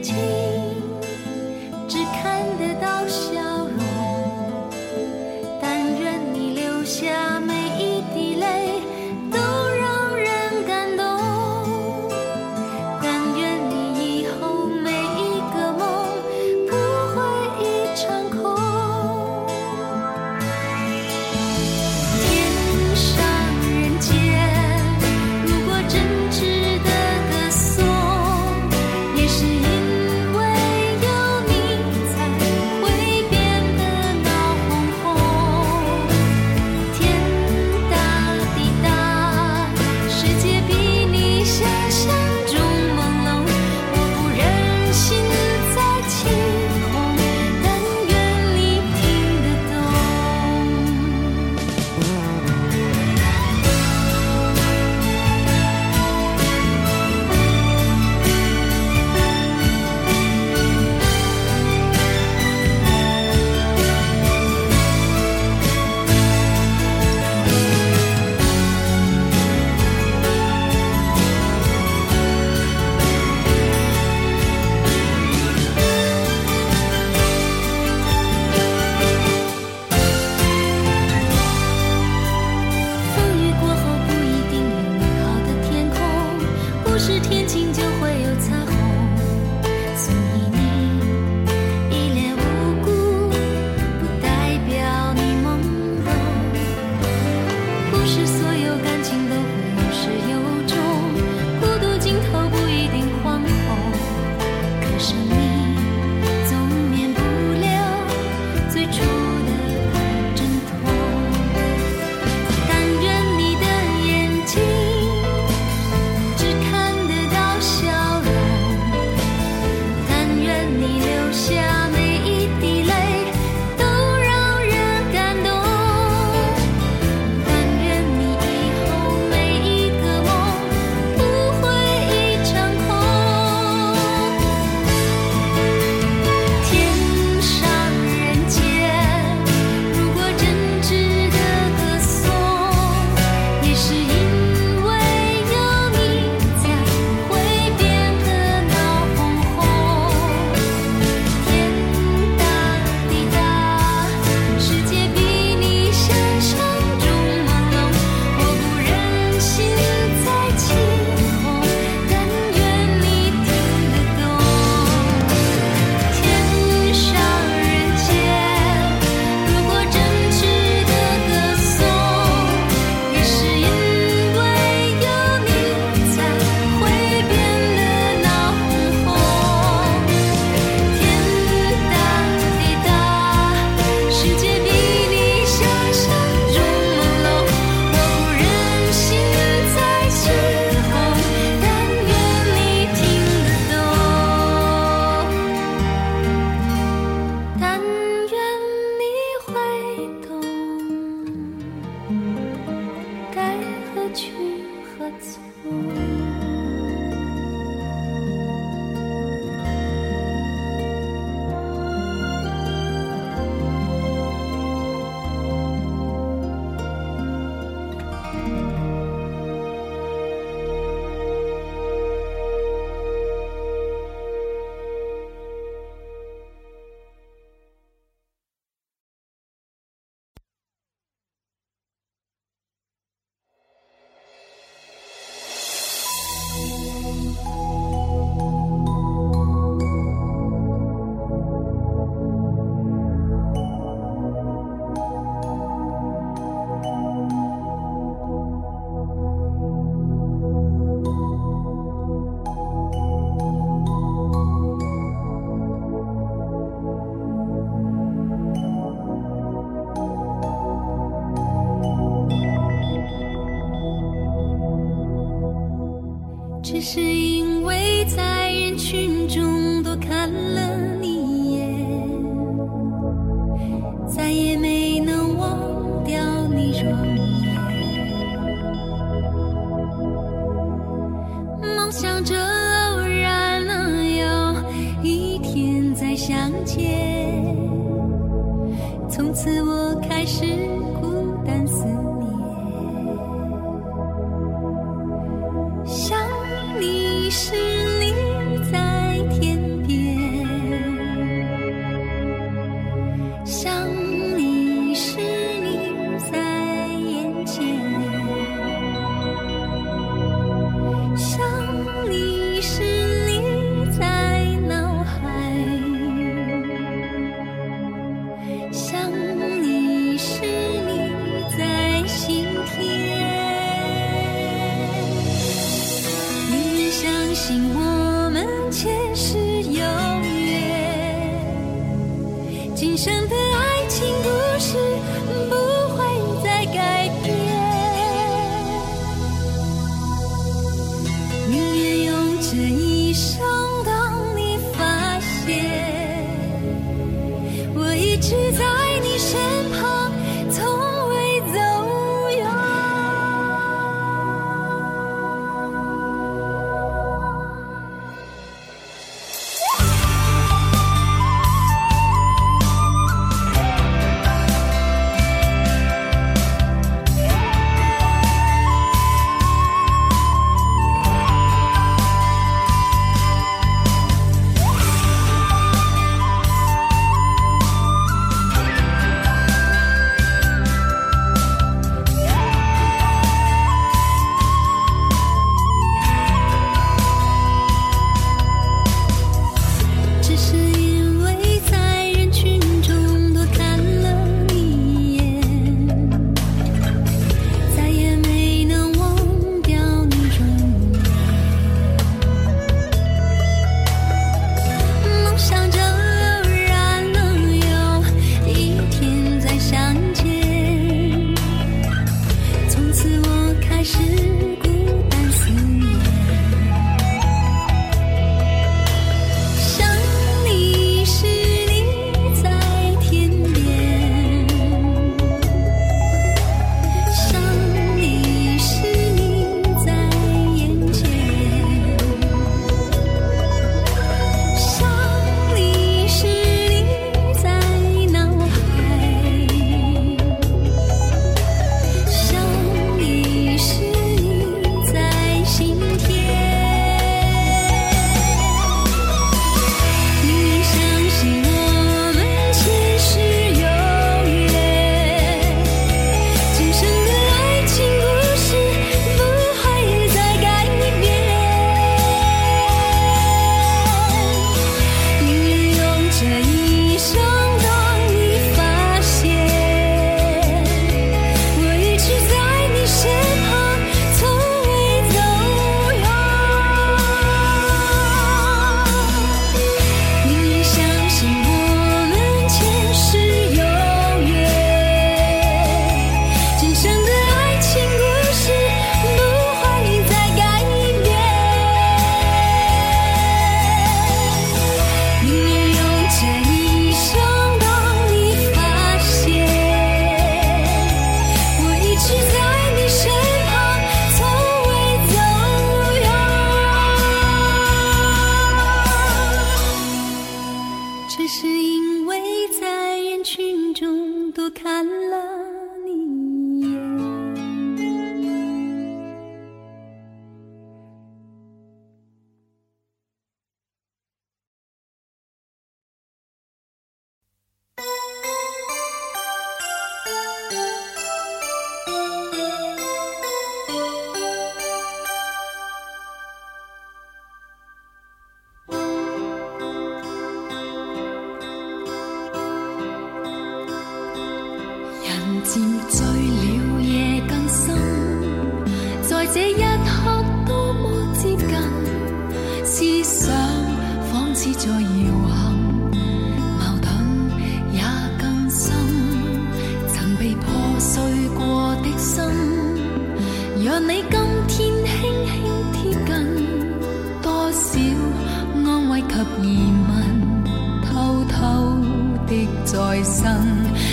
情。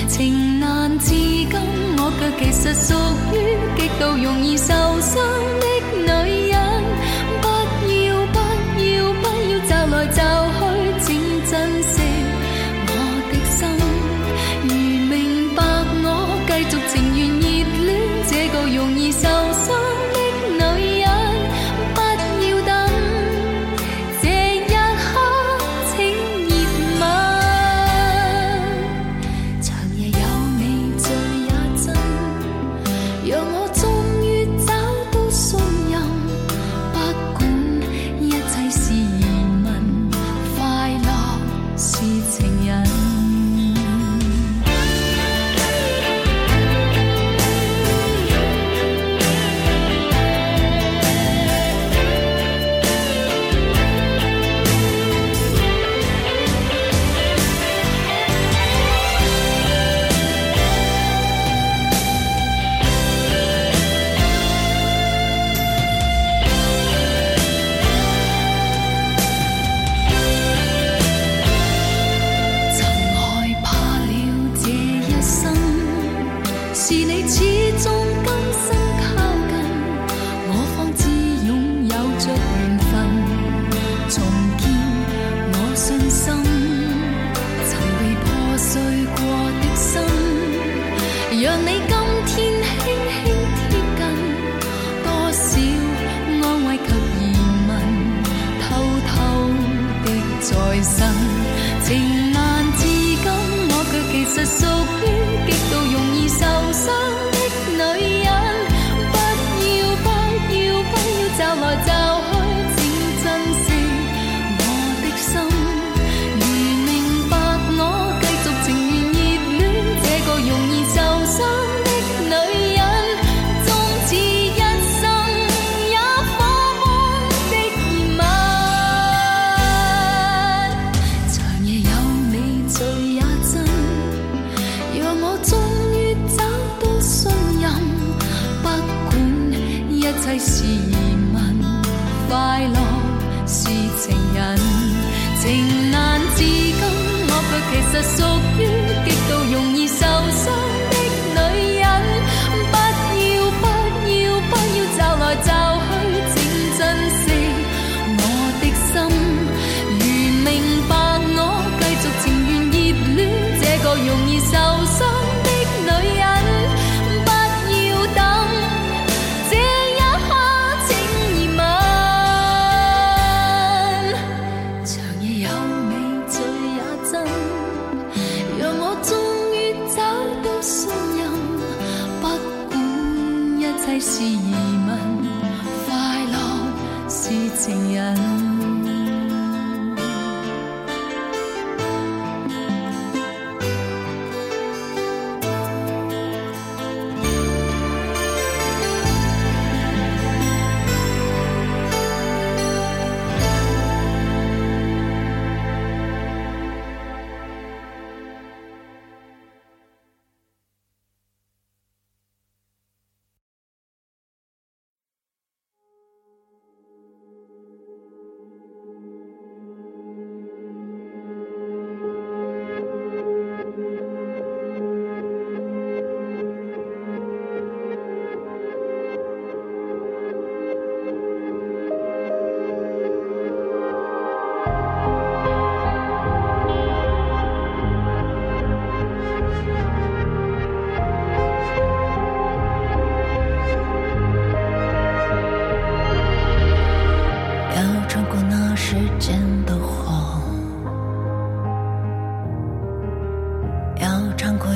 情难自禁，我却其实属于极度容易受伤的。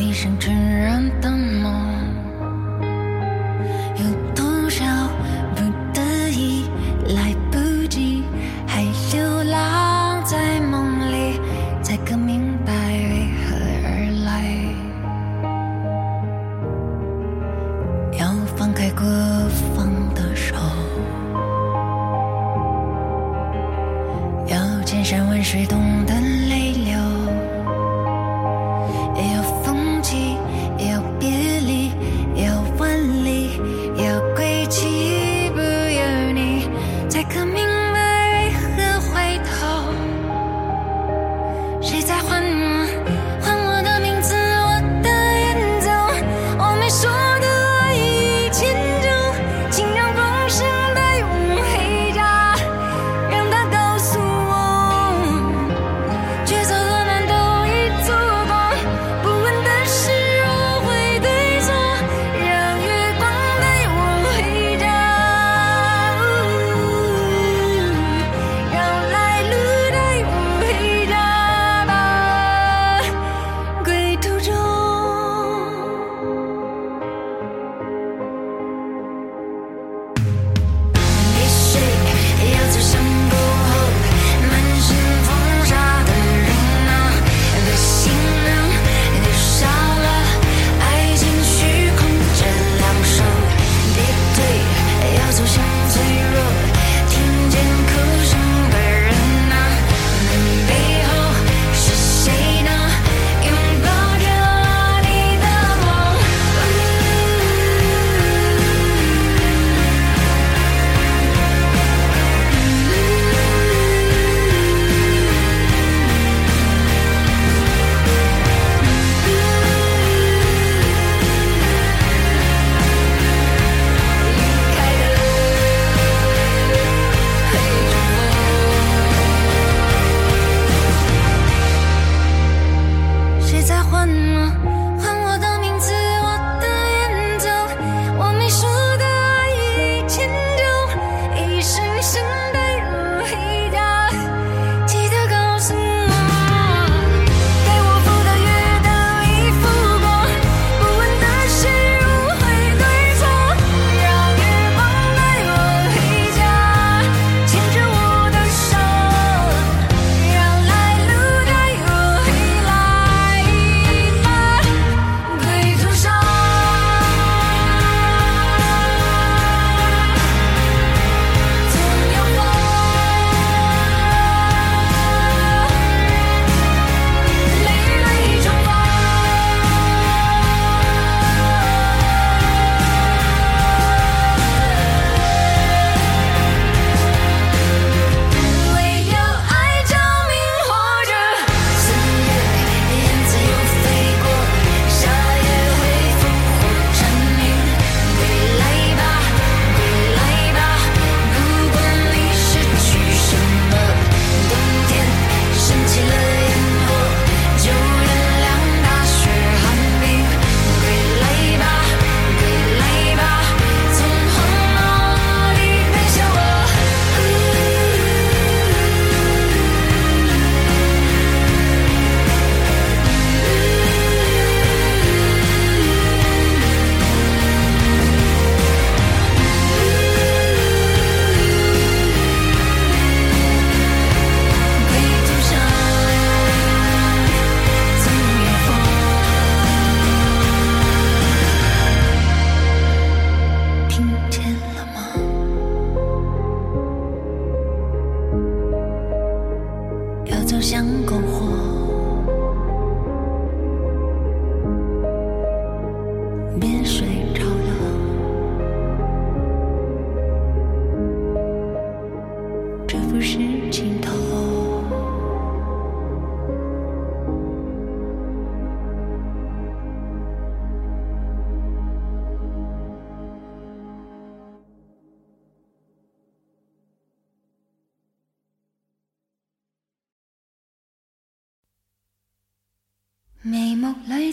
一生尘染的梦，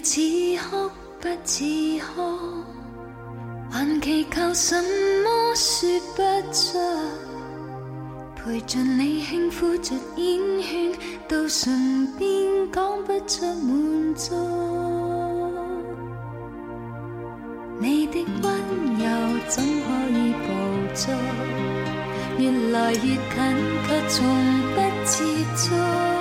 似哭不似哭，还祈求什么说不出。陪着你轻呼着烟圈，到唇边讲不出满足。你的温柔怎可以捕捉？越来越近，却从不接触。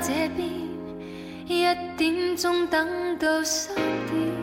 这边，一点钟等到三点。